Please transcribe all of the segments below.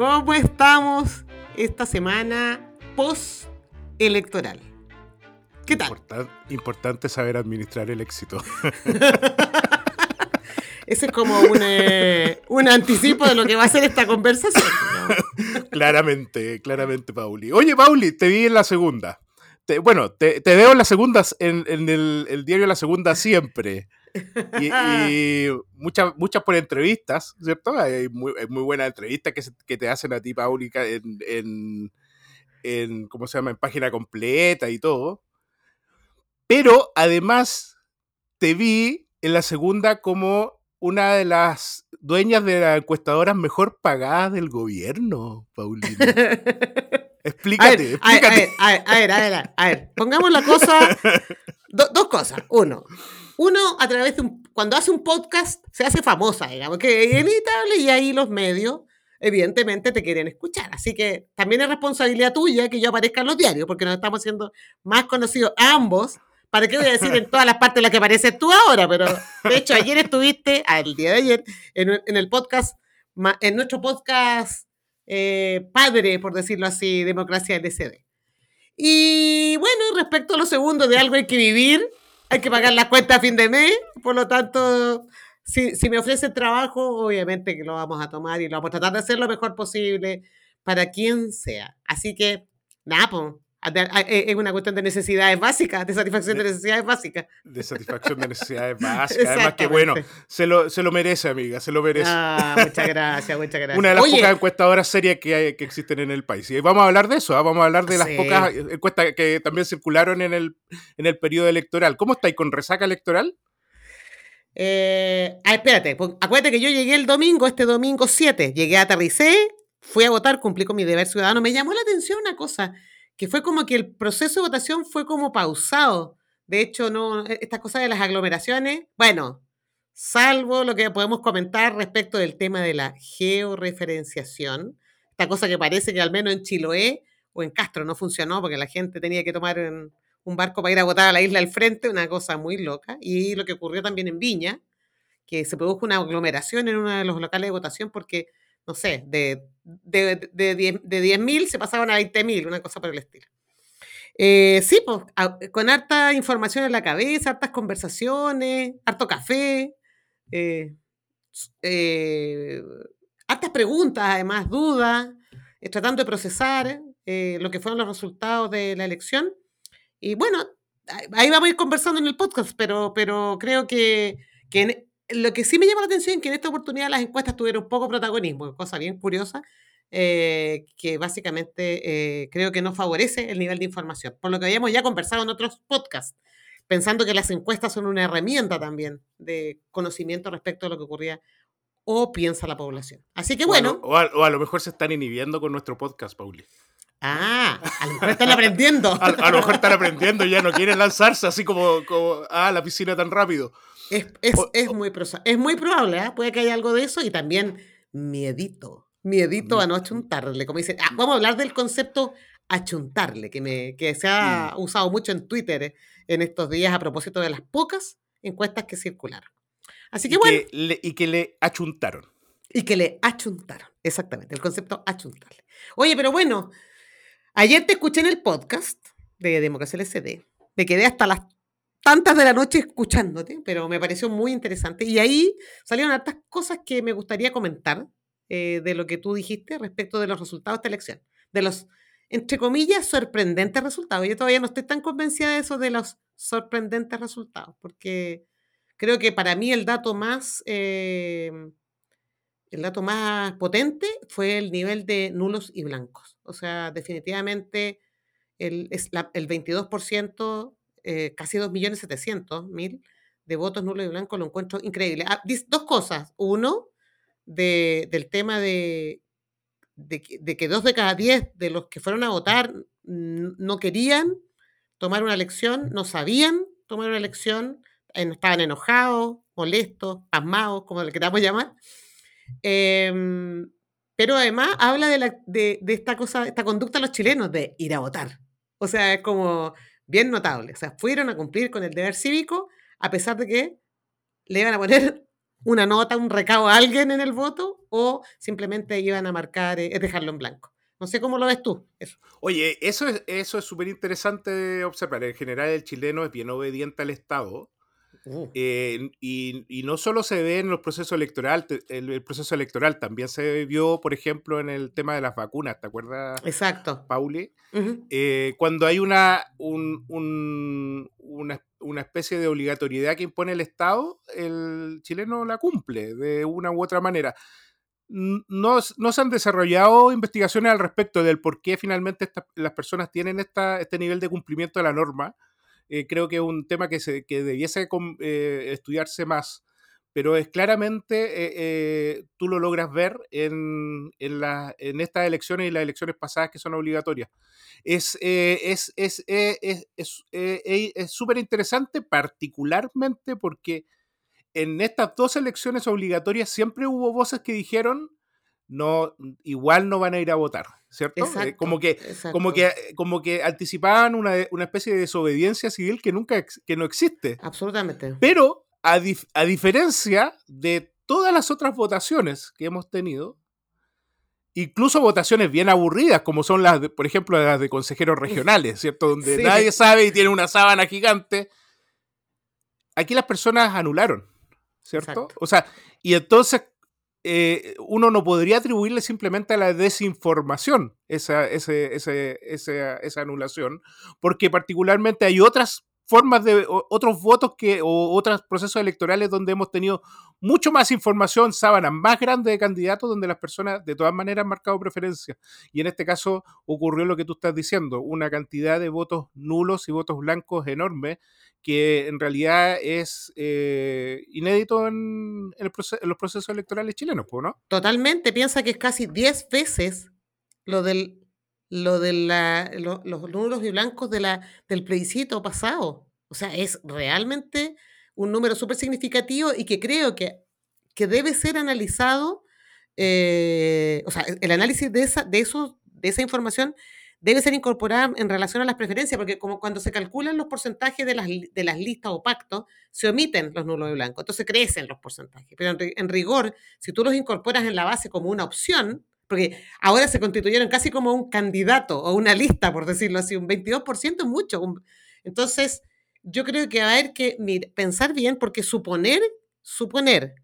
¿Cómo estamos esta semana post-electoral? ¿Qué tal? Importan- importante saber administrar el éxito. Ese es como un, eh, un anticipo de lo que va a ser esta conversación. ¿no? claramente, claramente, Pauli. Oye, Pauli, te vi en la segunda. Te- bueno, te, te veo en la segunda, en, en el, el diario La Segunda siempre. Y, y muchas, muchas por entrevistas, ¿cierto? Hay muy, muy buenas entrevistas que, se- que te hacen a ti, Pauli, ca- en, en, en, ¿cómo se llama? En página completa y todo. Pero además te vi en la segunda como una de las dueñas de las encuestadoras mejor pagadas del gobierno, Paulina. A ver, Explícate, a ver, explícate. ver, a ver, a ver, a ver, a ver. Pongamos la cosa, do- dos cosas. Uno, uno a través de un, cuando hace un podcast se hace famosa, digamos, que es inevitable y ahí los medios evidentemente te quieren escuchar. Así que también es responsabilidad tuya que yo aparezca en los diarios, porque nos estamos haciendo más conocidos ambos. ¿Para qué voy a decir en todas las partes en las que apareces tú ahora? Pero de hecho, ayer estuviste, el día de ayer, en, el podcast, en nuestro podcast eh, padre, por decirlo así, Democracia LCD. Y bueno, respecto a lo segundo, de algo hay que vivir, hay que pagar las cuentas a fin de mes, por lo tanto, si, si me ofrecen trabajo, obviamente que lo vamos a tomar y lo vamos a tratar de hacer lo mejor posible para quien sea. Así que, nada, es una cuestión de necesidades básicas, de satisfacción de necesidades básicas. De satisfacción de necesidades básicas. Además que bueno, se lo, se lo merece, amiga, se lo merece. Ah, muchas gracias, muchas gracias. Una de las Oye, pocas encuestadoras serias que, hay- que existen en el país. Y vamos a hablar de eso, ¿ah? vamos a hablar de las Sí. pocas encuestas que también circularon en el, en el periodo electoral. ¿Cómo estáis con resaca electoral? Eh, ah, espérate, pon- acuérdate que yo llegué el domingo, este domingo 7, llegué, aterricé, fui a votar, cumplí con mi deber ciudadano. Me llamó la atención una cosa, que fue como que el proceso de votación fue como pausado. De hecho, no, e- estas cosas de las aglomeraciones, bueno, salvo lo que podemos comentar respecto del tema de la georreferenciación, esta cosa que parece que al menos en Chiloé o en Castro no funcionó porque la gente tenía que tomar un barco para ir a votar a la isla al frente, una cosa muy loca. Y lo que ocurrió también en Viña, que se produjo una aglomeración en uno de los locales de votación porque, no sé, de, de, de, 10 de 10.000 se pasaban a 20.000, una cosa por el estilo. Eh, sí, pues, a- con harta información en la cabeza, hartas conversaciones, harto café, eh, eh, hartas preguntas, además, dudas, eh, tratando de procesar eh, lo que fueron los resultados de la elección. Y bueno, ahí- vamos a ir conversando en el podcast, pero, pero creo que, que lo que sí me llama la atención es que en esta oportunidad las encuestas tuvieron poco protagonismo, cosa bien curiosa, eh, que básicamente eh, creo que no favorece el nivel de información, por lo que habíamos ya conversado en otros podcasts, pensando que las encuestas son una herramienta también de conocimiento respecto a lo que ocurría o piensa la población. Así que bueno, O a, o a lo mejor se están inhibiendo con nuestro podcast, Pauli. ah, a lo mejor están aprendiendo. A, a lo mejor están aprendiendo y ya no quieren lanzarse así como, como a la piscina tan rápido. Es, es, O- es muy, es muy probable, ¿ah? puede que haya algo de eso y también miedito. Miedito a no achuntarle, como dicen. Ah, vamos a hablar del concepto achuntarle, que, me, que se ha usado mucho en Twitter eh, en estos días a propósito de las pocas encuestas que circularon. Así que y, bueno, que le, y que le achuntaron. y que le achuntaron, exactamente, el concepto achuntarle. Oye, pero bueno, ayer te escuché en el podcast de Democracia LCD, me quedé hasta las tantas de la noche escuchándote, pero me pareció muy interesante. Y ahí salieron hartas cosas que me gustaría comentar eh, de lo que tú dijiste respecto de los resultados de esta elección. De los, entre comillas, sorprendentes resultados. Yo todavía no estoy tan convencida de eso de los sorprendentes resultados, porque creo que para mí el dato más... eh, el dato más potente fue el nivel de nulos y blancos. O sea, definitivamente el, es la- el 22%, eh, casi 2.700.000 de votos nulos y blancos lo encuentro increíble. Ah, dos cosas. Uno, de- del tema de, de que, dos de cada diez de los que fueron a votar no querían tomar una elección, no sabían tomar una elección, en- estaban enojados, molestos, pasmados, como le queramos llamar. Em, pero además habla de, la- de- de esta cosa, esta conducta de los chilenos de ir a votar. O sea, es como bien notable. O sea, fueron a cumplir con el deber cívico a pesar de que le iban a poner una nota, un recado a alguien en el voto o simplemente iban a marcar, eh, dejarlo en blanco. No sé cómo lo ves tú. Eso. Oye, eso es eso es súper interesante de observar. En general, el chileno es bien obediente al Estado. Uh, eh, y, y no solo se ve en los procesos electorales, el, el proceso electoral también se vio, por ejemplo, en el tema de las vacunas, ¿te acuerdas, exacto. Pauli? Eh, cuando hay una, un- un- una, una especie de obligatoriedad que impone el Estado, el chileno la cumple de una u otra manera. No, no se han desarrollado investigaciones al respecto del por qué finalmente las personas tienen esta, este nivel de cumplimiento de la norma. Eh, creo que es un tema que, se, que debiese eh, estudiarse más, pero es claramente, eh, tú lo logras ver en, en, en estas elecciones y las elecciones pasadas que son obligatorias. Es es es es súper interesante particularmente porque en estas dos elecciones obligatorias siempre hubo voces que dijeron no igual no van a ir a votar cierto Eh, Exacto, como que como que como que anticipaban una, una especie de desobediencia civil que nunca que no existe Absolutamente. pero a, dif- a diferencia de todas las otras votaciones que hemos tenido, incluso votaciones bien aburridas, como son las, de, por ejemplo, las de consejeros regionales, ¿cierto? Donde Sí. nadie sabe y tiene una sábana gigante. Aquí las personas anularon, ¿cierto? Exacto. O sea, y entonces eh, uno no podría atribuirle simplemente a la desinformación esa, ese- ese- esa, esa anulación, porque particularmente hay otras formas de otros votos que o otros procesos electorales donde hemos tenido mucho más información, sábanas más grandes de candidatos donde las personas de todas maneras han marcado preferencia. Y en este caso ocurrió lo que tú estás diciendo, una cantidad de votos nulos y votos blancos enormes que en realidad es eh, inédito en, en el proce- en los procesos electorales chilenos, ¿no? Totalmente. Piensa que es casi 10 veces lo del lo de la, lo- los nulos y blancos de la, del plebiscito pasado. O sea, es realmente un número súper significativo y que creo que, que debe ser analizado. eh, o sea, el análisis de esa, de, esos, de esa información debe ser incorporada en relación a las preferencias, porque como cuando se calculan los porcentajes de las, de las listas o pactos, se omiten los nulos y blancos, entonces crecen los porcentajes. Pero en, en rigor, si tú los incorporas en la base como una opción, porque ahora se constituyeron casi como un candidato o una lista, por decirlo así, un 22% es mucho. entonces, yo creo que va a haber que pensar bien, porque suponer, suponer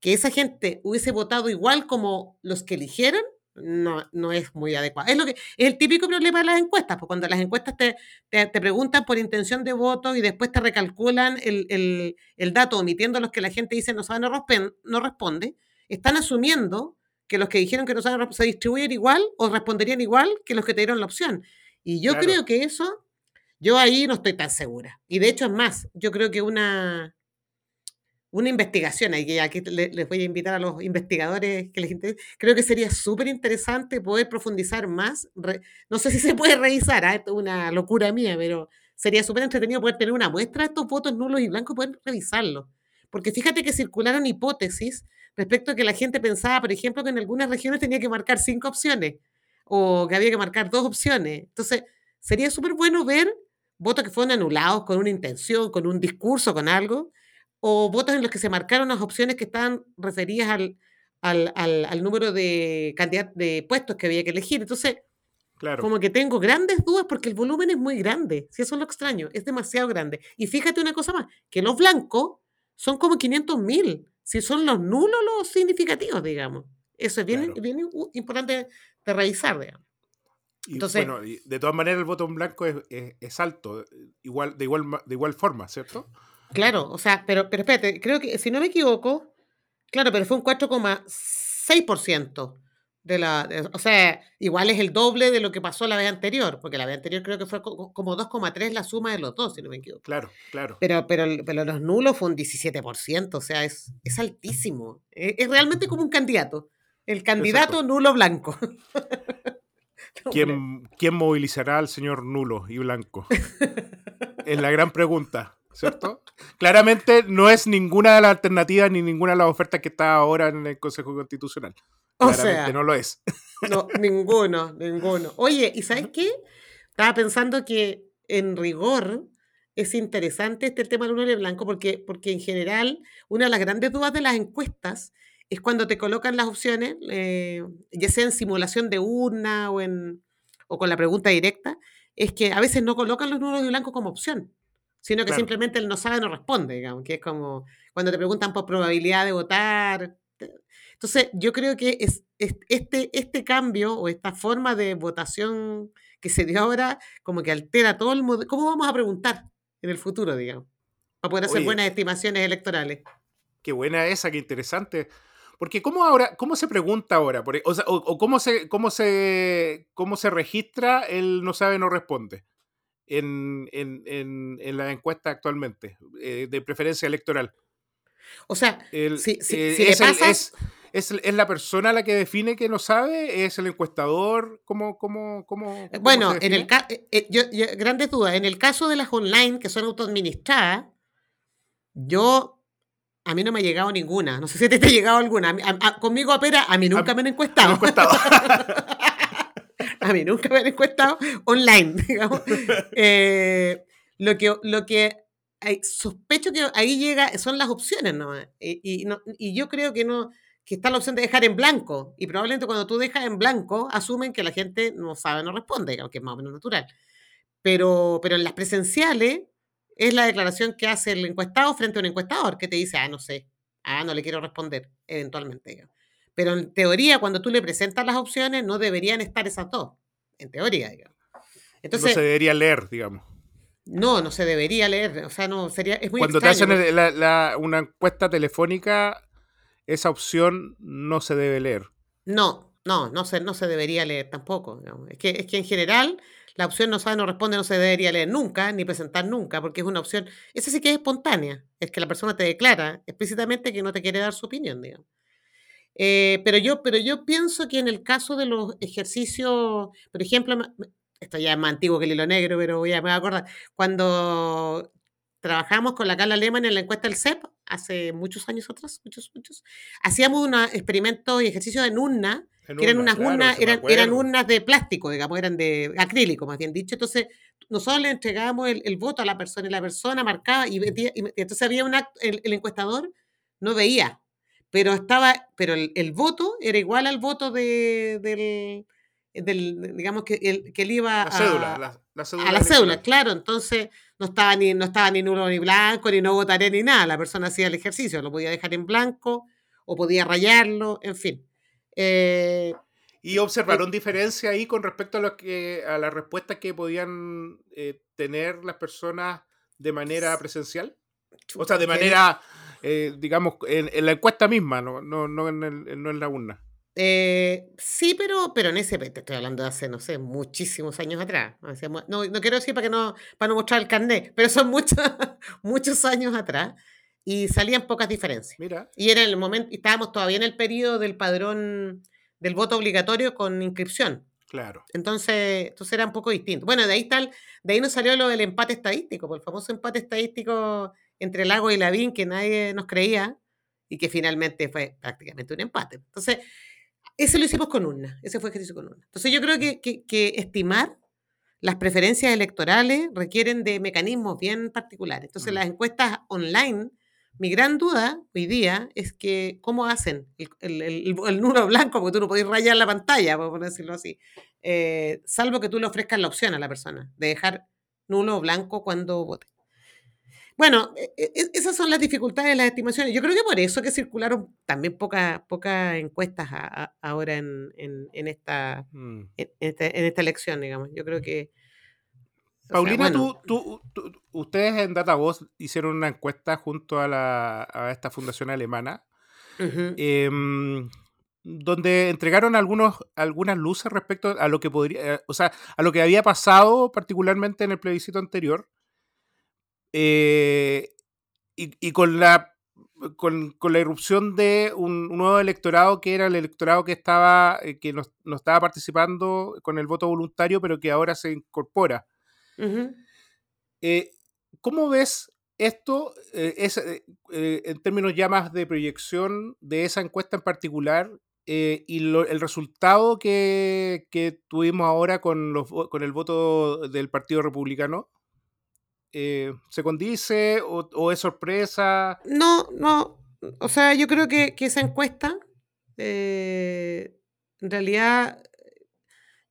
que esa gente hubiese votado igual como los que eligieron, no, no es muy adecuado. Es, lo que, es el típico problema de las encuestas, porque cuando las encuestas te, te, te preguntan por intención de voto y después te recalculan el, el, el dato omitiendo los que la gente dice no sabe, no responde, están asumiendo que los que dijeron que no se distribuyen igual o responderían igual que los que te dieron la opción. Y yo Claro. creo que eso, yo ahí no estoy tan segura. Y de hecho es más, yo creo que una, una investigación, aquí, aquí le- les voy a invitar a los investigadores que les interese, creo que sería súper interesante poder profundizar más. no sé si se puede revisar, ¿ah? esto es una locura mía, pero sería súper entretenido poder tener una muestra de estos votos nulos y blancos y poder revisarlos. Porque fíjate que circularon hipótesis respecto a que la gente pensaba, por ejemplo, que en algunas regiones tenía que marcar cinco opciones o que había que marcar dos opciones. Entonces, sería súper bueno ver votos que fueron anulados con una intención, con un discurso, con algo, o votos en los que se marcaron las opciones que estaban referidas al, al, al- al número de, candidat- de puestos que había que elegir. Entonces, Claro. como que tengo grandes dudas porque el volumen es muy grande. Si eso es lo extraño, es demasiado grande. Y fíjate una cosa más, que los blancos son como 500 mil. Si son los nulos los significativos, digamos. Eso es bien, Claro. bien importante de revisar, digamos. Y, Entonces- bueno, y de todas maneras el voto en blanco es, es- es alto, igual, de, igual, de igual forma, ¿cierto? Claro, o sea, pero, pero espérate, creo que si no me equivoco, claro, pero fue un 4,6% de la, de- o sea, igual es el doble de lo que pasó la vez anterior, porque la vez anterior creo que fue co- como 2,3 la suma de los dos, si no me equivoco. Claro, claro. Pero, pero, pero los nulos fue un 17%, o sea, es, es altísimo. Es, es realmente como un candidato. El candidato nulo blanco. ¿Quién, ¿Quién, movilizará al señor nulo y blanco? es la gran pregunta, ¿cierto? Claramente no es ninguna de las alternativas ni ninguna de las ofertas que está ahora en el Consejo Constitucional. O sea, no lo es. No, ninguno, ninguno. Oye, ¿y sabes qué? Estaba pensando que en rigor es interesante este tema del y blanco porque, porque en general una de las grandes dudas de las encuestas es cuando te colocan las opciones, eh, ya sea en simulación de urna o, en, o con la pregunta directa, es que a veces no colocan los nulos y blancos como opción, sino que simplemente el no sabe no responde, digamos, que es como cuando te preguntan por probabilidad de votar. Entonces, yo creo que es, este, este cambio o esta forma de votación que se dio ahora, como que altera todo el modelo. ¿Cómo vamos a preguntar en el futuro, digamos? Para poder hacer buenas estimaciones electorales. Qué buena esa, qué interesante. Porque ¿cómo ahora, cómo se pregunta ahora? E, o, cómo, se, cómo, se, cómo se registra el no sabe, no responde en, la encuesta actualmente, eh, de preferencia electoral. O sea, si, eh, es, es, la persona la que define que no sabe? ¿Es el encuestador? ¿Cómo, cómo, cómo, bueno, en el eh, yo, grandes dudas. En el caso de las online que son autoadministradas, yo a mí no me ha llegado ninguna. No sé si te, te ha llegado alguna. conmigo apera, a mí nunca me han encuestado. a mí nunca me han encuestado online, digamos. Eh, lo que, lo que sospecho que ahí llega son las opciones, ¿no? Y, y, yo creo que no que está la opción de dejar en blanco. Y probablemente cuando tú dejas en blanco, asumen que la gente no sabe, no responde, aunque es más o menos natural. Pero, pero en las presenciales, es la declaración que hace el encuestado frente a un encuestador que te dice, ah, no sé, ah, no le quiero responder, eventualmente. Pero en teoría, cuando tú le presentas las opciones, no deberían estar esas dos, en teoría, digamos. Entonces, no se debería leer, digamos. No, no se debería leer, o sea, no, sería, es muy Cuando te hacen una encuesta telefónica, esa opción no se debe leer. No, no, no se, no se debería leer tampoco. Es, que, es que en general la opción no sabe, no responde, no se debería leer nunca, ni presentar nunca, porque es una opción, esa sí que es espontánea, es que la persona te declara explícitamente que no te quiere dar su opinión, digamos. Eh, pero, yo, pero yo pienso que en el caso de los ejercicios, por ejemplo, esto ya es más antiguo que el hilo negro, pero voy a, me voy a acordar, cuando trabajamos con la Carla Lehmann en la encuesta del CEP, hace muchos años atrás, muchos, muchos, hacíamos un experimento y ejercicio en urna, que eran unas urnas, eran, eran, urnas de plástico, digamos, eran de acrílico, más bien dicho. Entonces, nosotros le entregábamos el, voto a la persona y la persona marcaba y, entonces había un acto, el, encuestador no veía, pero estaba, pero el, voto era igual al voto de, del, del, digamos que él, que él iba a, cédula, la, cédula a la cédula, claro, entonces no estaba ni no estaba ni nulo ni blanco, ni no votaré ni nada, la persona hacía el ejercicio, lo podía dejar en blanco o podía rayarlo, en fin. Eh, ¿Y observaron eh, diferencia ahí con respecto a, lo que, a las respuestas que podían eh, tener las personas de manera presencial? O sea, de manera, digamos, en, la encuesta misma, no, no, no, en, el, no en la urna. Sí, pero, pero en ese, te estoy hablando de hace, no sé, muchísimos años atrás. No, no quiero decir para, que no, para no mostrar el carnet, pero son muchos, muchos años atrás y salían pocas diferencias. Mira. Y era el momento, estábamos todavía en el periodo del padrón del voto obligatorio con inscripción. Claro. Entonces, entonces era un poco distinto. Bueno, de ahí tal, de ahí nos salió lo del empate estadístico, por el famoso empate estadístico entre Lago y Lavín que nadie nos creía y que finalmente fue prácticamente un empate. Entonces, ese lo hicimos con urna, ese fue ejercicio con urna. Entonces yo creo que, que estimar las preferencias electorales requieren de mecanismos bien particulares. Entonces, mm. las encuestas online mi gran duda hoy día es que cómo hacen el, el, nulo blanco, porque tú no podés rayar la pantalla, por decirlo así, eh, salvo que tú le ofrezcas la opción a la persona de dejar nulo o blanco cuando vote. Bueno, e, e, e, esas son las dificultades de las estimaciones. Yo creo que por eso que circularon también pocas pocas encuestas ahora en, en, esta, mm. este, en, esta elección, digamos. Yo creo que Paulina, tú, ustedes en DataVoz hicieron una encuesta junto a, la, a esta fundación alemana, em, donde entregaron algunos, algunas luces respecto a lo que podría, eh, o sea, a lo que había pasado particularmente en el plebiscito anterior. Eh, y, con la con, con, la irrupción de un, un, nuevo electorado que era el electorado que estaba eh, que no, no, estaba participando con el voto voluntario, pero que ahora se incorpora. Uh -huh. eh, ¿Cómo ves esto eh, es, eh, en términos ya más de proyección de esa encuesta en particular eh, y lo, el resultado que, que, tuvimos ahora con, los, con el voto del Partido Republicano? Eh, ¿Se condice o, o, es sorpresa? No, no. O sea, yo creo que, que esa encuesta, eh, en realidad,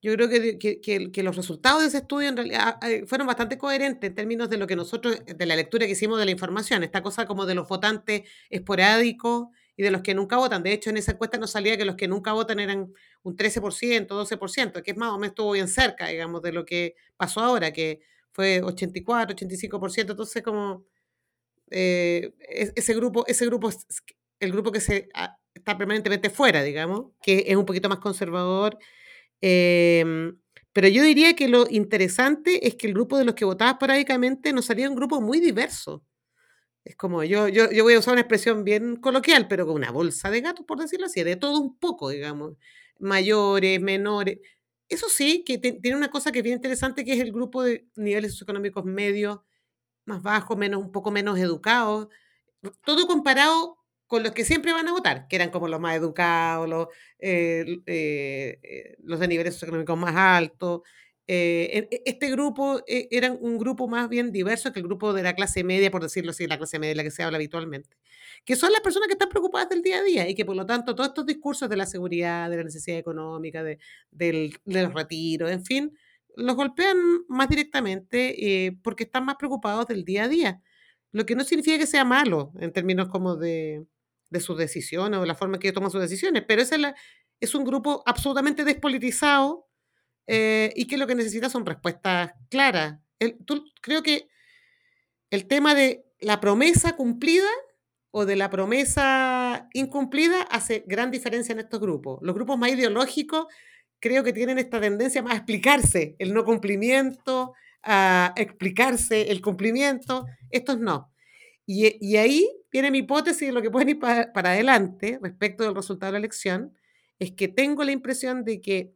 yo creo que, que, que, los resultados de ese estudio en realidad eh, fueron bastante coherentes en términos de lo que nosotros, de la lectura que hicimos de la información, esta cosa como de los votantes esporádicos y de los que nunca votan. De hecho, en esa encuesta nos salía que los que nunca votan eran un 13%, 12%, que es más o menos estuvo bien cerca, digamos, de lo que pasó ahora, que fue 84, 85%, entonces como eh, ese grupo, ese grupo es el grupo que se ah, está permanentemente fuera, digamos, que es un poquito más conservador. Eh, pero yo diría que lo interesante es que el grupo de los que votaba esporádicamente nos salía un grupo muy diverso. Es como, yo, yo, yo voy a usar una expresión bien coloquial, pero con una bolsa de gatos, por decirlo así, de todo un poco, digamos. Mayores, menores. Eso sí, que tiene una cosa que es bien interesante, que es el grupo de niveles socioeconómicos medios, más bajos, menos, un poco menos educados. Todo comparado con los que siempre van a votar, que eran como los más educados, los, eh, eh, los de niveles socioeconómicos más altos. Eh, este grupo eh, era un grupo más bien diverso que el grupo de la clase media, por decirlo así, la clase media de la que se habla habitualmente, que son las personas que están preocupadas del día a día y que por lo tanto todos estos discursos de la seguridad, de la necesidad económica, de, del, del retiro, en fin, los golpean más directamente eh, porque están más preocupados del día a día, lo que no significa que sea malo en términos como de, de sus decisiones o la forma en que toman sus decisiones, pero es, es un grupo absolutamente despolitizado eh, y que lo que necesita son respuestas claras. Tú, creo que el tema de la promesa cumplida o de la promesa incumplida hace gran diferencia en estos grupos. Los grupos más ideológicos creo que tienen esta tendencia más a explicarse el no cumplimiento, a explicarse el cumplimiento, estos no. Y, y ahí viene mi hipótesis de lo que pueden ir para, para adelante respecto del resultado de la elección, es que tengo la impresión de que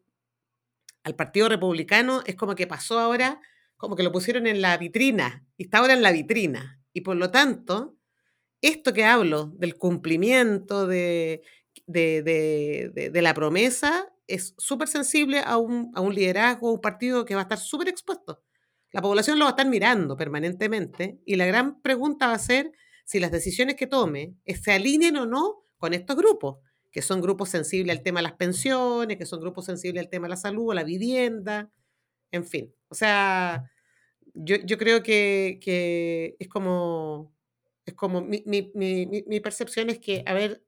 al Partido Republicano es como que pasó ahora, como que lo pusieron en la vitrina, y está ahora en la vitrina. Y por lo tanto, esto que hablo del cumplimiento de, de, de, de, la promesa es súper sensible a un, a un liderazgo, un partido que va a estar súper expuesto. La población lo va a estar mirando permanentemente y la gran pregunta va a ser si las decisiones que tome se alineen o no con estos grupos que son grupos sensibles al tema de las pensiones, que son grupos sensibles al tema de la salud, a la vivienda, en fin. O sea, yo, yo creo que, que, es como, es como mi, mi, mi, mi, percepción es que haber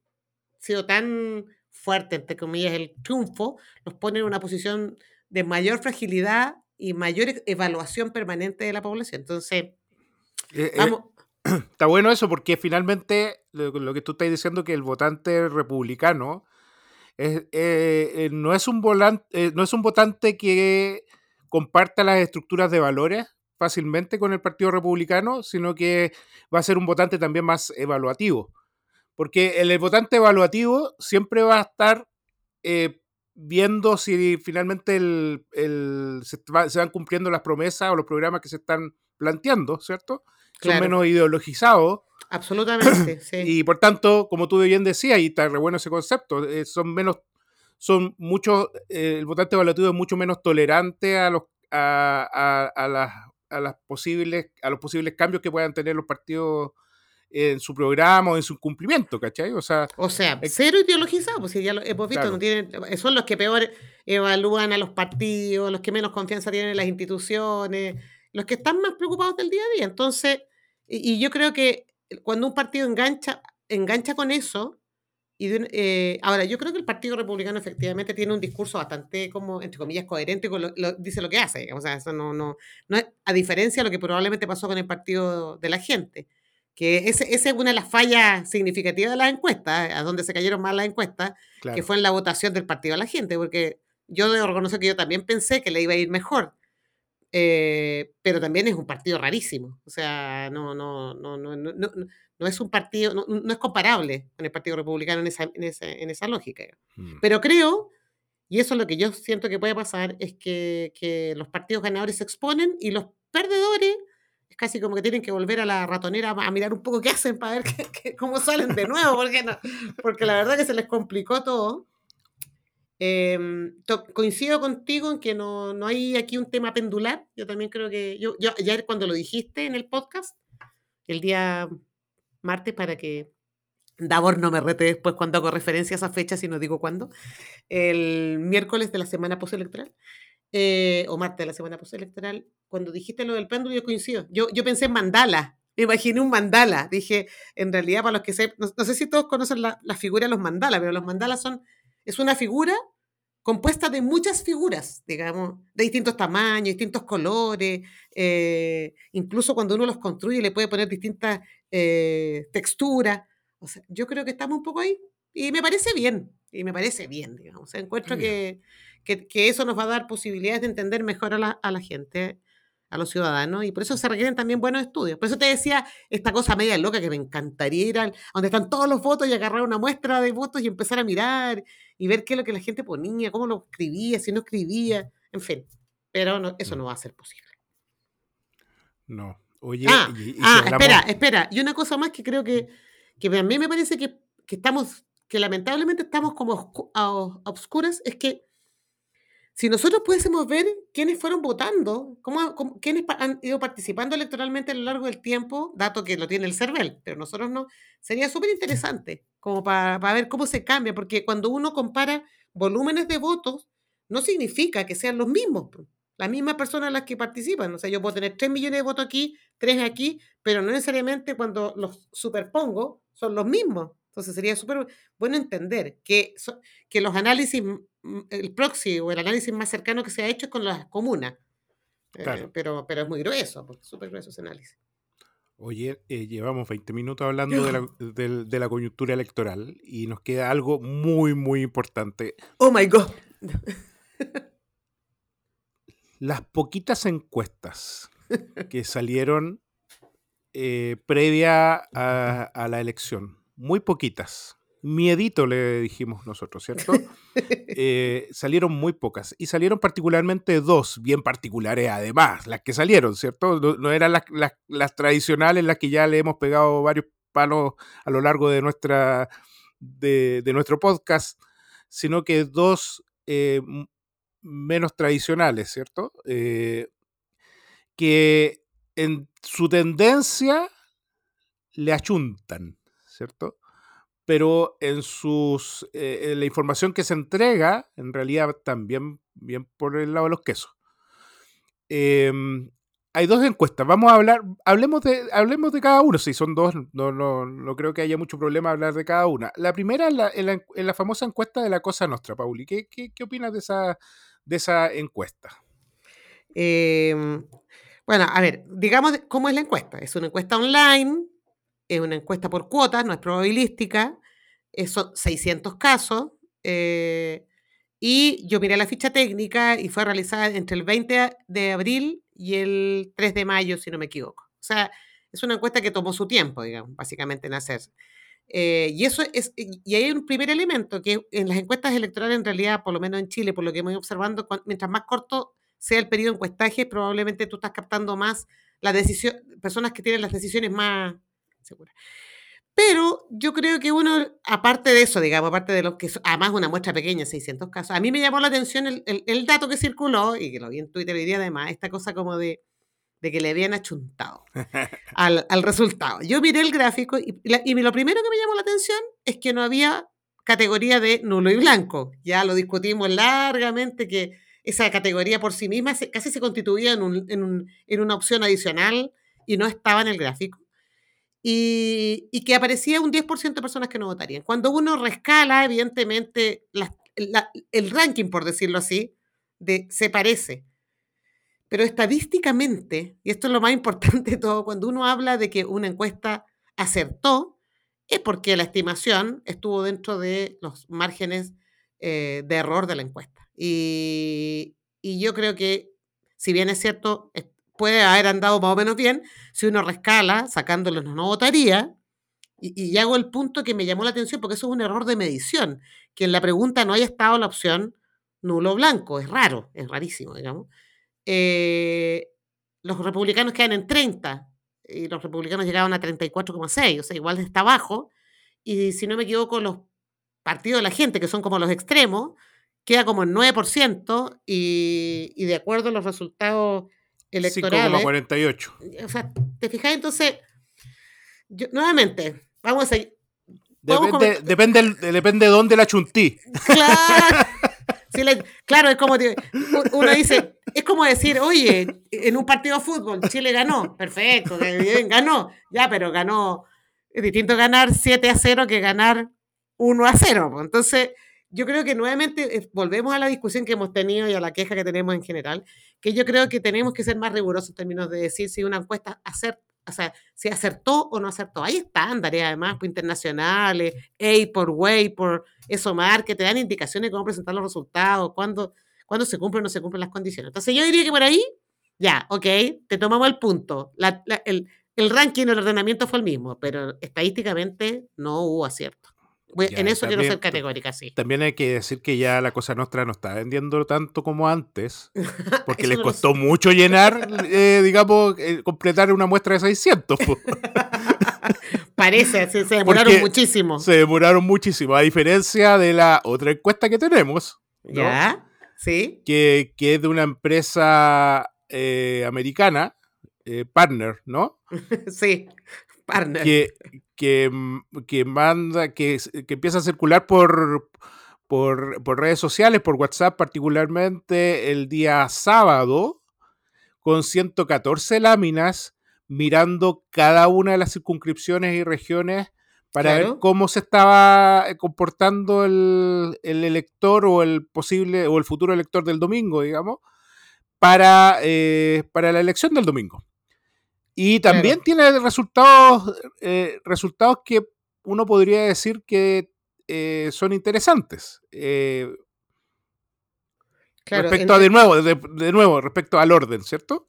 sido tan fuerte, entre comillas, el triunfo, nos pone en una posición de mayor fragilidad y mayor evaluación permanente de la población. Entonces, eh, vamos, eh, está bueno eso porque finalmente lo, que tú estás diciendo que el votante republicano es, eh, no, es un volante, eh, no es un votante que comparta las estructuras de valores fácilmente con el Partido Republicano, sino que va a ser un votante también más evaluativo. Porque el, votante evaluativo siempre va a estar eh, viendo si finalmente el, se, van cumpliendo las promesas o los programas que se están planteando, ¿cierto? Claro. Son menos ideologizados. Absolutamente, sí. Y por tanto, como tú bien decías, y está re bueno ese concepto, eh, son menos, son mucho, eh, el votante evaluativo es mucho menos tolerante a los, a, a, a, las, a las posibles, a los posibles cambios que puedan tener los partidos en su programa o en su cumplimiento, ¿cachai? O sea, o sea cero ideologizado, pues si ya lo hemos visto, claro. no tienen, son los que peor evalúan a los partidos, los que menos confianza tienen en las instituciones, los que están más preocupados del día a día. Entonces, y, y yo creo que cuando un partido engancha, engancha con eso, y de, eh, ahora yo creo que el Partido Republicano efectivamente tiene un discurso bastante, como, entre comillas, coherente, con lo, lo, dice lo que hace. O sea, eso no, no, no es, a diferencia de lo que probablemente pasó con el Partido de la Gente que esa ese es una de las fallas significativas de las encuestas, a donde se cayeron más las encuestas, claro. que fue en la votación del partido de la gente, porque yo debo reconocer que yo también pensé que le iba a ir mejor. Eh, pero también es un partido rarísimo. O sea, no, no, no, no, no, no, no es un partido, no, no es comparable con el Partido Republicano en esa, en esa, en esa lógica. Mm. Pero creo, y eso es lo que yo siento que puede pasar, es que, que los partidos ganadores se exponen y los perdedores es casi como que tienen que volver a la ratonera a mirar un poco qué hacen para ver cómo salen de nuevo, porque, no, porque la verdad que se les complicó todo. To- coincido contigo en que no, no hay aquí un tema pendular. Yo también creo que, yo, yo ayer cuando lo dijiste en el podcast, el día martes, para que Davor no me rete después cuando hago referencia a esa fecha, si no digo cuándo, el miércoles de la semana postelectoral, eh, o martes de la semana postelectoral, cuando dijiste lo del péndulo, yo coincido. Yo, yo pensé en mandala, me imaginé un mandala. Dije, en realidad, para los que se. No, no sé si todos conocen la, la figura de los mandalas, pero los mandalas son. Es una figura compuesta de muchas figuras, digamos, de distintos tamaños, distintos colores. eh, incluso cuando uno los construye, le puede poner distintas eh, texturas. O sea, yo creo que estamos un poco ahí. Y me parece bien. Y me parece bien, digamos. O sea, encuentro que, que, que eso nos va a dar posibilidades de entender mejor a la, a la gente, a los ciudadanos, y por eso se requieren también buenos estudios. Por eso te decía esta cosa media loca que me encantaría ir al, donde están todos los votos y agarrar una muestra de votos y empezar a mirar y ver qué es lo que la gente ponía, cómo lo escribía, si no escribía, en fin. Pero no, eso Mm. no va a ser posible. No. Oye, Ah, y, y si ah, hablamos- espera, espera. Y una cosa más que creo que, que a mí me parece que, que estamos, que lamentablemente estamos como a, a obscuras, es que si nosotros pudiésemos ver quiénes fueron votando, cómo, quiénes han ido participando electoralmente a lo largo del tiempo, dato que lo tiene el CERVEL, pero nosotros no, sería súper interesante como para, para ver cómo se cambia, porque cuando uno compara volúmenes de votos, no significa que sean los mismos, las mismas personas las que participan. O sea, yo puedo tener 3 millones de votos aquí, 3 aquí, pero no necesariamente cuando los superpongo son los mismos. Entonces sería súper bueno entender que, que los análisis, el proxy o el análisis más cercano que se ha hecho es con las comunas. Eh, Claro. pero, pero es muy grueso, porque es súper grueso ese análisis. Oye, eh, llevamos 20 minutos hablando de la, de la coyuntura electoral y nos queda algo muy, muy importante. Oh my God. Las poquitas encuestas que salieron eh, previa a, a la elección, muy poquitas. Miedito le dijimos nosotros, ¿cierto? Eh, salieron muy pocas y salieron particularmente dos, bien particulares además, las que salieron, ¿cierto? No, no eran las, las- las tradicionales, las que ya le hemos pegado varios palos a lo largo de, nuestra, de, de nuestro podcast, sino que dos eh, menos tradicionales, ¿cierto? Eh, que en su tendencia le achuntan, ¿cierto? Pero en sus eh, en la información que se entrega, en realidad también bien por el lado de los quesos. Em, hay dos encuestas. Vamos a hablar, hablemos de, hablemos de cada uno. Si son dos, no, no, no creo que haya mucho problema hablar de cada una. La primera es la, en la, famosa encuesta de la Cosa Nostra, Pauli. ¿Qué, qué, qué opinas de esa, de esa encuesta? Em, bueno, a ver, digamos cómo es la encuesta. Es una encuesta online, es una encuesta por cuotas, no es probabilística, eh, son 600 casos, eh, y yo miré la ficha técnica y fue realizada entre el 20 de abril y el 3 de mayo, si no me equivoco. O sea, es una encuesta que tomó su tiempo, digamos, básicamente en hacerse. Eh, y eso es, y hay un primer elemento que en las encuestas electorales, en realidad, por lo menos en Chile, por lo que hemos ido observando, mientras más corto sea el periodo de encuestaje, probablemente tú estás captando más las decisiones, personas que tienen las decisiones más seguras. Pero yo creo que uno, aparte de eso, digamos, aparte de lo que, es- además una muestra pequeña, 600 casos, a mí me llamó la atención el, el- el dato que circuló, y que lo vi en Twitter hoy día además, esta cosa como de, de que le habían achuntado al, al resultado. Yo miré el gráfico y, la- y lo primero que me llamó la atención es que no había categoría de nulo y blanco. Ya lo discutimos largamente que esa categoría por sí misma se- casi se constituía en, un- en un- en una opción adicional y no estaba en el gráfico. Y, que aparecía un 10% de personas que no votarían. Cuando uno rescala, evidentemente, el ranking, por decirlo así, se parece. Pero estadísticamente, y esto es lo más importante de todo, cuando uno habla de que una encuesta acertó, es porque la estimación estuvo dentro de los márgenes eh, de error de la encuesta. Y, y yo creo que si bien es cierto, puede haber andado más o menos bien, si uno rescala, sacándolos no votaría. Y, hago el punto que me llamó la atención porque eso es un error de medición, que en la pregunta no haya estado la opción nulo blanco, es raro, es rarísimo, digamos. Eh, los republicanos quedan en 30 y los republicanos llegaron a 34,6, o sea, igual está bajo. Y si no me equivoco, los partidos de la gente, que son como los extremos, queda como en 9% y, y de acuerdo a los resultados electorales. 5,48. O sea, ¿te fijas? Entonces, yo- nuevamente, vamos a. Depende, Vamos con- depende, el- depende de dónde la chuntí. Claro. Claro, es como te- uno dice, es como decir, oye, en un partido de fútbol, Chile ganó, perfecto, bien, ganó, ya, pero ganó, es distinto ganar 7 a 0 que ganar 1 a 0. pues. Entonces, yo creo que nuevamente eh, volvemos a la discusión que hemos tenido y a la queja que tenemos en general, que yo creo que tenemos que ser más rigurosos en términos de decir si una encuesta acer- o sea, si acertó o no acertó. Hay estándares, además, pues, internacionales, A por Way, por ESOMAR, que te dan indicaciones de cómo presentar los resultados, cuándo, cuándo se cumplen o no se cumplen las condiciones. Entonces, yo diría que por ahí, ya, ok, te tomamos el punto. La- la- el, el ranking el ordenamiento fue el mismo, pero estadísticamente no hubo acierto. Voy- Ya, en eso quiero también- ser categórica, sí. También hay que decir que ya la cosa nuestra no está vendiendo tanto como antes, porque les no costó mucho llenar, eh, digamos, eh, completar una muestra de 600. po. Parece, se, se demoraron Porque muchísimo. Se demoraron muchísimo, a diferencia de la otra encuesta que tenemos, ¿no? ¿Ya? ¿Sí? que, que es de una empresa eh, americana, Partner, ¿no? Sí. Partner. que, que, mm, que manda, que, que empieza a circular por, por, por redes sociales, por WhatsApp particularmente el día sábado, con 114 láminas, mirando cada una de las circunscripciones y regiones para ver cómo se estaba eh, comportando el, el elector o el posible o el futuro elector del domingo, digamos, para, eh, para la elección del domingo. Y también tiene resultados, eh, resultados que uno podría decir que eh, son interesantes. eh, Claro, respecto a, de nuevo, de, de nuevo, respecto al orden, ¿cierto?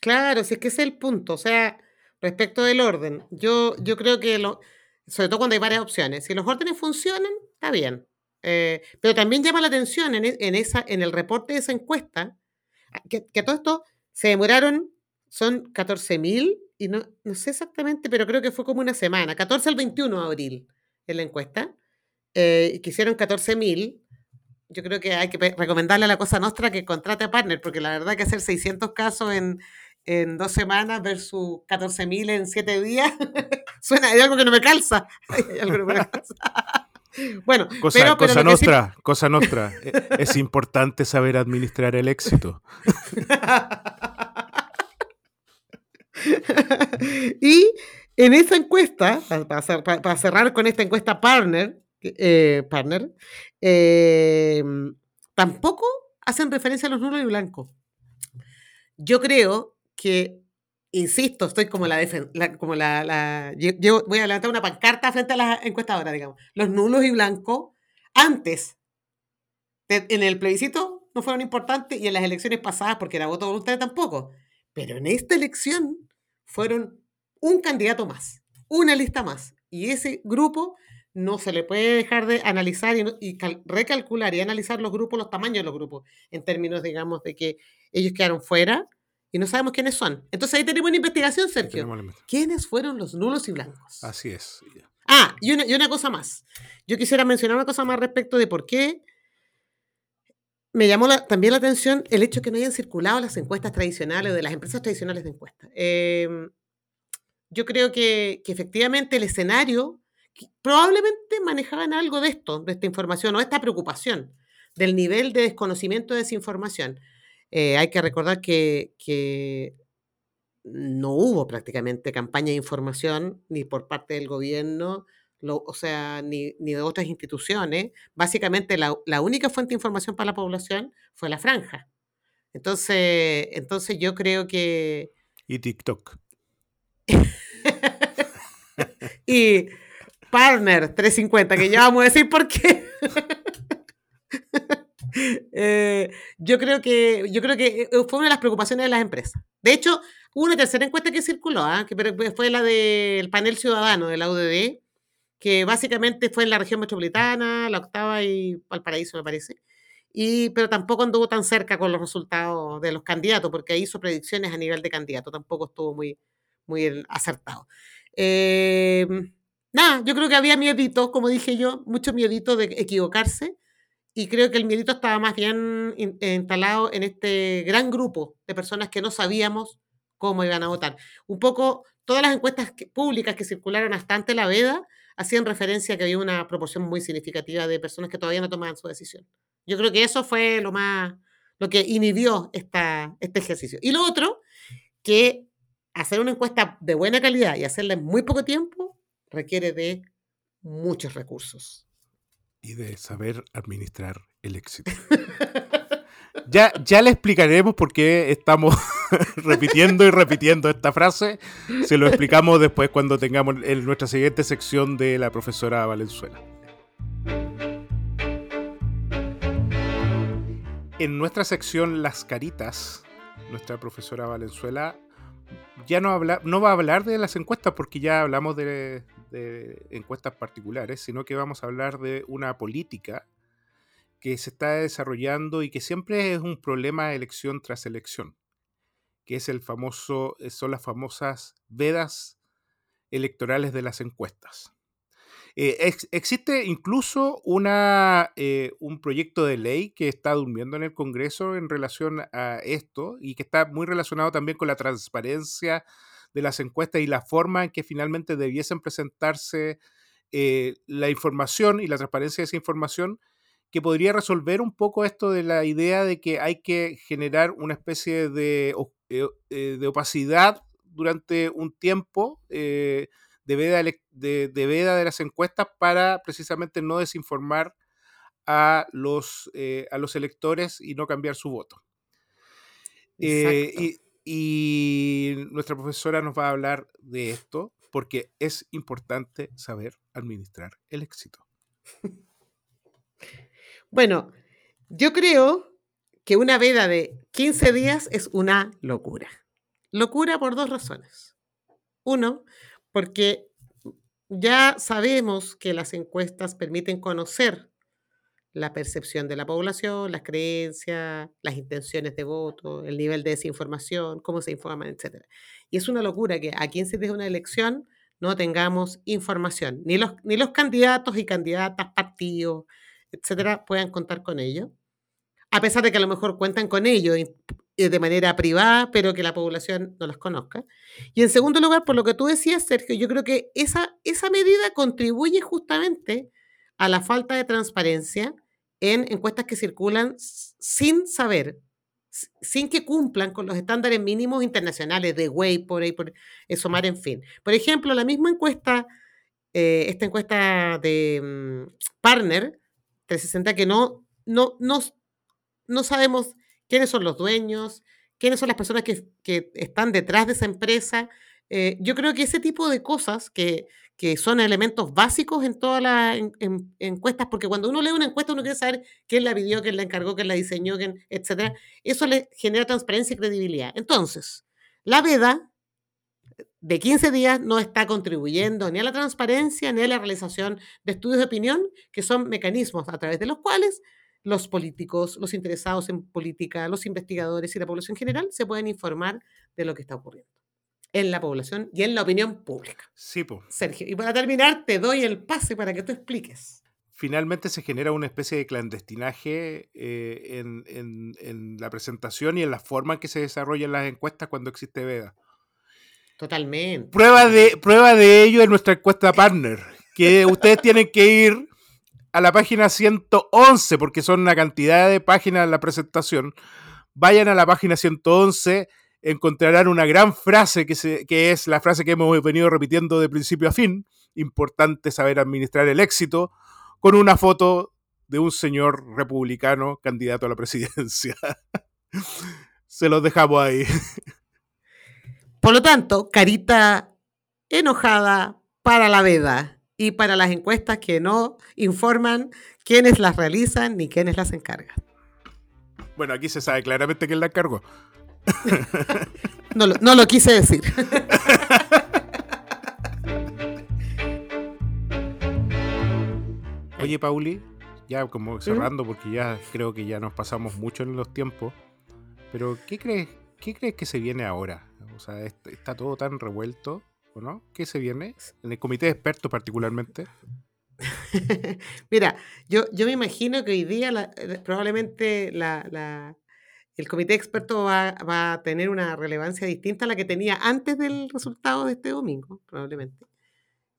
Claro, si es que ese es el punto. O sea, respecto del orden, yo, yo creo que, lo, sobre todo cuando hay varias opciones, si los órdenes funcionan, está bien. Eh, pero también llama la atención en, e- en esa, en el reporte de esa encuesta, que, que a todo esto se demoraron, son 14.000, y no, no sé exactamente, pero creo que fue como una semana, 14 al 21 de abril en la encuesta, eh, y que hicieron 14.000. Yo creo que hay que recomendarle a la Cosa Nostra que contrate a Partner, porque la verdad que hacer 600 casos en, en dos semanas versus 14.000 en siete días, suena, hay algo que no me calza. Hay algo que no me calza. bueno, Cosa, pero, pero cosa lo que sí- nostra, cosa nostra. Eh, es importante saber administrar el éxito. y en esa encuesta, pa- para, cer- pa- para cerrar con esta encuesta partner, eh, partner eh, tampoco hacen referencia a los nulos y blancos. Yo creo que, insisto, estoy como la, la- como la, la- lle- llevo- voy a levantar una pancarta frente a las encuestadoras, digamos. Los nulos y blancos, antes, en el plebiscito no fueron importantes y en las elecciones pasadas, porque era voto voluntario tampoco. Pero en esta elección fueron un candidato más, una lista más. Y ese grupo no se le puede dejar de analizar y, y cal- recalcular y analizar los grupos, los tamaños de los grupos, en términos, digamos, de que ellos quedaron fuera y no sabemos quiénes son. Entonces ahí tenemos una investigación, Sergio. ¿Quiénes fueron los nulos y blancos? Así es. Ah, y una, y una cosa más. Yo quisiera mencionar una cosa más respecto de por qué me llamó la- también la atención el hecho de que no hayan circulado las encuestas tradicionales o de las empresas tradicionales de encuestas. Em, yo creo que, efectivamente el escenario probablemente manejaban algo de esto, de esta información o esta preocupación del nivel de desconocimiento de desinformación. Eh, hay que recordar que no hubo prácticamente campaña de información ni por parte del gobierno, lo- o sea, ni, ni de otras instituciones. Básicamente la, la única fuente de información para la población fue la franja. Entonces, entonces yo creo que... Y TikTok. y Partner 350, que ya vamos a decir por qué. Eh, yo creo que yo creo que eh, fue una de las preocupaciones de las empresas. De hecho, hubo una tercera encuesta que circuló, ¿ah? que fue la del panel ciudadano de la UDD, que básicamente fue en la región metropolitana, la octava y Valparaíso, me parece. Y, pero tampoco anduvo tan cerca con los resultados de los candidatos, porque hizo predicciones a nivel de candidato, tampoco estuvo muy, muy acertado. Eh, nada, yo creo que había miedito, como dije yo, mucho miedito de equivocarse, y creo que el miedito estaba más bien instalado en este gran grupo de personas que no sabíamos cómo iban a votar. Un poco todas las encuestas públicas que circularon hasta ante la veda hacían referencia a que había una proporción muy significativa de personas que todavía no tomaban su decisión. Yo creo que eso fue lo más, lo que inhibió esta, este ejercicio. Y lo otro, que hacer una encuesta de buena calidad y hacerla en muy poco tiempo requiere de muchos recursos. Y de saber administrar el éxito. ya, ya le explicaremos por qué estamos repitiendo y repitiendo esta frase. Se lo explicamos después cuando tengamos en nuestra siguiente sección de la profesora Valenzuela. En nuestra sección Las Caritas, nuestra profesora Valenzuela ya no, va a hablar de las encuestas porque ya hablamos de encuestas particulares, sino que vamos a hablar de una política que se está desarrollando y que siempre es un problema elección tras elección, que es el famoso, eh, son las famosas vedas electorales de las encuestas. Eh, existe incluso una, eh, un proyecto de ley que está durmiendo en el Congreso en relación a esto y que está muy relacionado también con la transparencia de las encuestas y la forma en que finalmente debiesen presentarse la información y la transparencia de esa información que podría resolver un poco esto de la idea de que hay que generar una especie de, eh, eh, de opacidad durante un tiempo eh, de, veda de, veda de las encuestas para precisamente no desinformar a los, a los electores y no cambiar su voto. y, y nuestra profesora nos va a hablar de esto porque es importante saber administrar el éxito. Bueno, yo creo que una veda de 15 días es una locura. Locura por dos razones. Uno, porque ya sabemos que las encuestas permiten conocer la percepción de la población, las creencias, las intenciones de voto, el nivel de desinformación, cómo se informan, etc. Y es una locura que a 15 días de una elección no tengamos información, ni los, ni los candidatos y candidatas, partidos, etcétera, puedan contar con ello, a pesar de que a lo mejor cuentan con ello de manera privada, pero que la población no las conozca. Y en segundo lugar, por lo que tú decías, Sergio, yo creo que esa, esa medida contribuye justamente a la falta de transparencia en encuestas que circulan sin saber, sin que cumplan con los estándares mínimos internacionales de Way, por ahí, por en fin. Por ejemplo, la misma encuesta, eh, esta encuesta de mm, Partner, 360 que no, no, no, no sabemos quiénes son los dueños, quiénes son las personas que, que están detrás de esa empresa. Eh, yo creo que ese tipo de cosas que, que son elementos básicos en todas las encuestas, porque cuando uno lee una encuesta uno quiere saber quién la pidió, quién la encargó, quién la diseñó, quién, etc. Eso le genera transparencia y credibilidad. Entonces, la veda de 15 días no está contribuyendo ni a la transparencia ni a la realización de estudios de opinión, que son mecanismos a través de los cuales los políticos, los interesados en política, los investigadores y la población general se pueden informar de lo que está ocurriendo en la población y en la opinión pública. Sí, pues. Sergio, y para terminar, te doy el pase para que tú expliques. Finalmente se genera una especie de clandestinaje eh, en, en, en, la presentación y en la forma en que se desarrollan las encuestas cuando existe veda. Totalmente. Prueba de, prueba de ello es nuestra encuesta partner, que ustedes tienen que ir a la página 111, porque son una cantidad de páginas en la presentación. Vayan a la página 111, encontrarán una gran frase que, se, que es la frase que hemos venido repitiendo de principio a fin. Importante saber administrar el éxito, con una foto de un señor republicano candidato a la presidencia. Se los dejamos ahí. Por lo tanto, carita enojada para la veda y para las encuestas que no informan quiénes las realizan ni quiénes las encargan. Bueno, aquí se sabe claramente quién la encargó. No lo, no lo quise decir. Oye, Pauli, ya como cerrando, porque ya creo que ya nos pasamos mucho en los tiempos, pero ¿qué crees, qué crees que se viene ahora? O sea, est- está todo tan revuelto, ¿o no? ¿Qué se viene? En el comité de expertos particularmente. Mira, yo, yo me imagino que hoy día eh, probablemente la, la- el comité de expertos va, va a tener una relevancia distinta a la que tenía antes del resultado de este domingo, probablemente.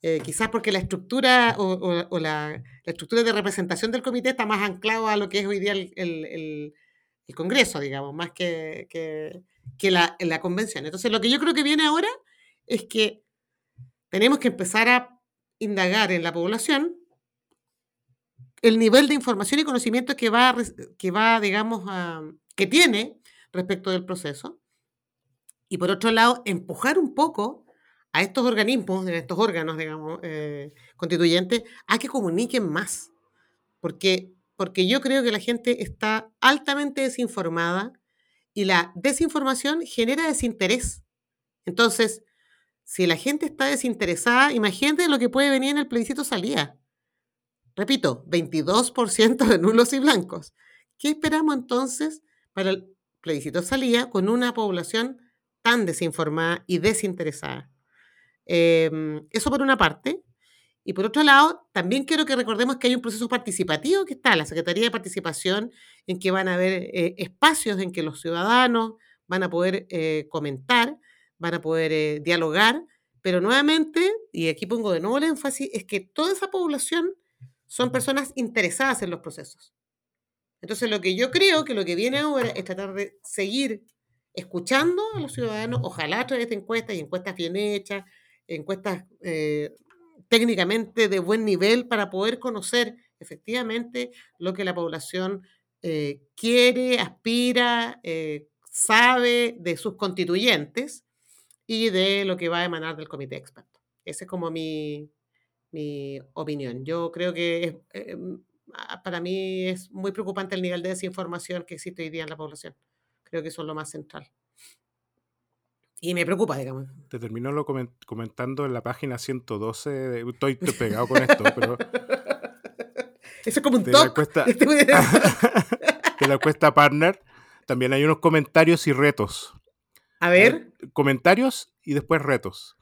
Eh, quizás porque la estructura o, o- o la, estructura de representación del comité está más anclado a lo que es hoy día el- el- el Congreso, digamos, más que, que, que la, la convención. Entonces, lo que yo creo que viene ahora es que tenemos que empezar a indagar en la población el nivel de información y conocimiento que va, que va digamos, a- que tiene respecto del proceso. Y por otro lado, empujar un poco a estos organismos, a estos órganos, digamos, eh, constituyentes, a que comuniquen más. Porque, porque yo creo que la gente está altamente desinformada y la desinformación genera desinterés. Entonces, si la gente está desinteresada, imagínate lo que puede venir en el plebiscito salida. Repito, 22% de nulos y blancos. ¿Qué esperamos entonces para el plebiscito salida con una población tan desinformada y desinteresada? Em, eso por una parte. Y por otro lado, también quiero que recordemos que hay un proceso participativo que está, la Secretaría de Participación, en que van a haber eh, espacios en que los ciudadanos van a poder eh, comentar, van a poder eh, dialogar, pero nuevamente, y aquí pongo de nuevo el énfasis, es que toda esa población son personas interesadas en los procesos. Entonces, lo que yo creo que lo que viene ahora es tratar de seguir escuchando a los ciudadanos, ojalá a través de encuestas y encuestas bien hechas, encuestas eh, técnicamente de buen nivel para poder conocer efectivamente lo que la población eh, quiere, aspira, eh, sabe de sus constituyentes y de lo que va a emanar del comité de expertos. Esa es como mi, mi opinión. Yo creo que eh, ah, para mí es muy preocupante el nivel de desinformación que existe hoy día en la población. Creo que eso es lo más central. Y me preocupa, digamos. Te terminó lo comen- comentando en la página 112. de- Estoy, estoy pegado con esto, pero Eso es como un de la toque. encuesta, de la encuesta Partner también hay unos comentarios y retos. A ver. Comentarios y después retos.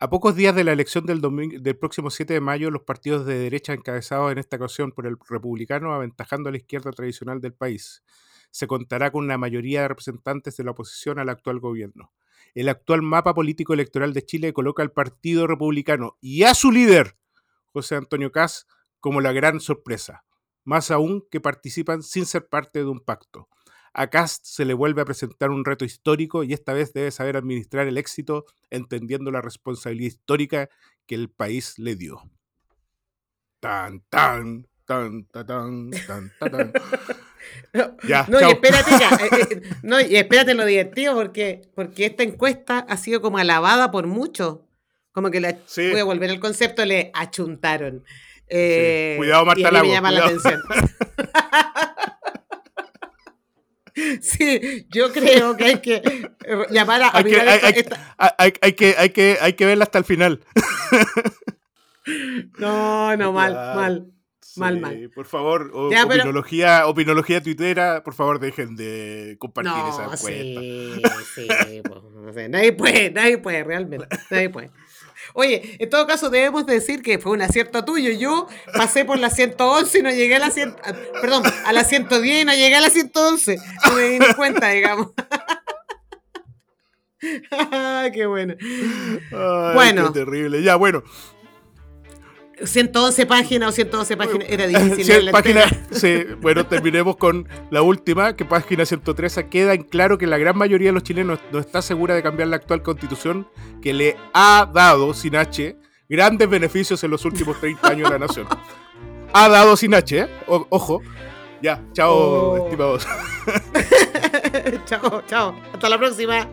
A pocos días de la elección del, domingo, del próximo 7 de mayo, los partidos de derecha encabezados en esta ocasión por el republicano aventajando a la izquierda tradicional del país. Se contará con una mayoría de representantes de la oposición al actual gobierno. El actual mapa político electoral de Chile coloca al Partido Republicano y a su líder, José Antonio Caz, como la gran sorpresa. Más aún que participan sin ser parte de un pacto. A Cast se le vuelve a presentar un reto histórico y esta vez debe saber administrar el éxito entendiendo la responsabilidad histórica que el país le dio. Tan, tan, tan, tan, tan, tan, tan, tan. No, Ya, no, y espérate, ya, eh, eh, no, y espérate lo divertido porque, porque esta encuesta ha sido como alabada por muchos. Como que la, Sí. voy a volver al concepto, le achuntaron. Eh, Cuidado, Marta y a mí me Lago, llama la atención. Sí, yo creo que hay que llamar a, Hay que, mirar hay, esta- hay- esta- hay- hay que, hay, que, hay que verla hasta el final. No, no, mal, mal. Mal, Sí, mal. Por favor, o- Ya, pero- opinología, opinología tuitera, por favor, dejen de compartir esa No, encuesta. sí, sí, pues, no sé, nadie puede, nadie puede, realmente, nadie puede. Oye, en todo caso debemos decir que fue un acierto tuyo. Yo pasé por la 111 y no llegué a la 100, a- perdón, a la 110 y no llegué a la 111. No me di ni cuenta, digamos. Qué bueno. Ay, Bueno. Qué terrible. Ya, bueno. 111 páginas o 112 páginas, era difícil. Sí, leerla página, entera. sí, bueno, terminemos con la última, que página 113 queda en claro que la gran mayoría de los chilenos no está segura de cambiar la actual constitución que le ha dado, sin H, grandes beneficios en los últimos 30 años a la nación. Ha dado sin H, ¿eh? O- ojo. Ya, chao, Oh. estimados. chao, chao. Hasta la próxima.